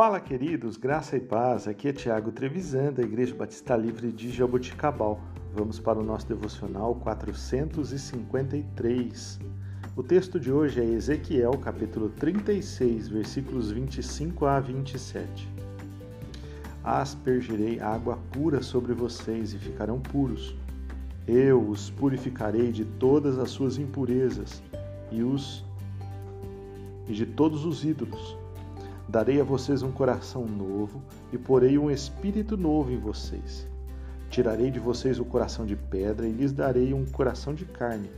Fala, queridos, graça e paz. Aqui é Tiago Trevisan, da Igreja Batista Livre de Jaboticabal. Vamos para o nosso devocional 453. O texto de hoje é Ezequiel, capítulo 36, versículos 25 a 27. Aspergirei água pura sobre vocês e ficarão puros. Eu os purificarei de todas as suas impurezas e os e de todos os ídolos Darei a vocês um coração novo e porei um espírito novo em vocês. Tirarei de vocês o coração de pedra e lhes darei um coração de carne.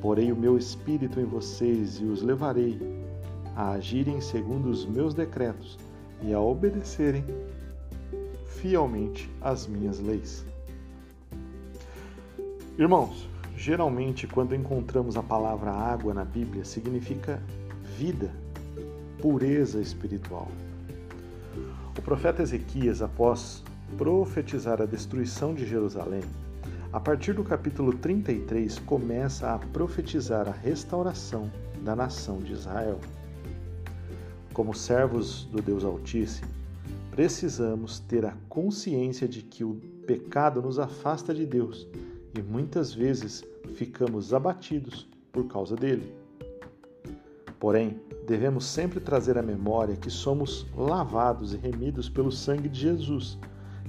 Porei o meu espírito em vocês e os levarei a agirem segundo os meus decretos e a obedecerem fielmente às minhas leis. Irmãos, geralmente quando encontramos a palavra água na Bíblia, significa vida pureza espiritual. O profeta Ezequias, após profetizar a destruição de Jerusalém, a partir do capítulo 33 começa a profetizar a restauração da nação de Israel. Como servos do Deus Altíssimo, precisamos ter a consciência de que o pecado nos afasta de Deus e muitas vezes ficamos abatidos por causa dele. Porém, devemos sempre trazer à memória que somos lavados e remidos pelo sangue de Jesus,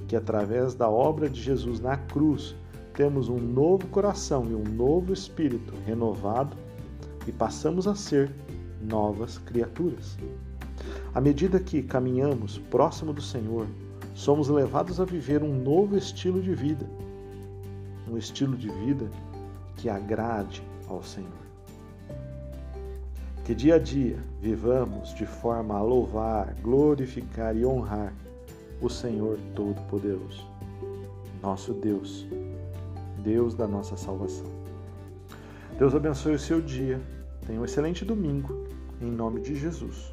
que através da obra de Jesus na cruz temos um novo coração e um novo espírito renovado e passamos a ser novas criaturas. À medida que caminhamos próximo do Senhor, somos levados a viver um novo estilo de vida, um estilo de vida que agrade ao Senhor. Que dia a dia vivamos de forma a louvar, glorificar e honrar o Senhor Todo-Poderoso, nosso Deus, Deus da nossa salvação. Deus abençoe o seu dia. Tenha um excelente domingo, em nome de Jesus.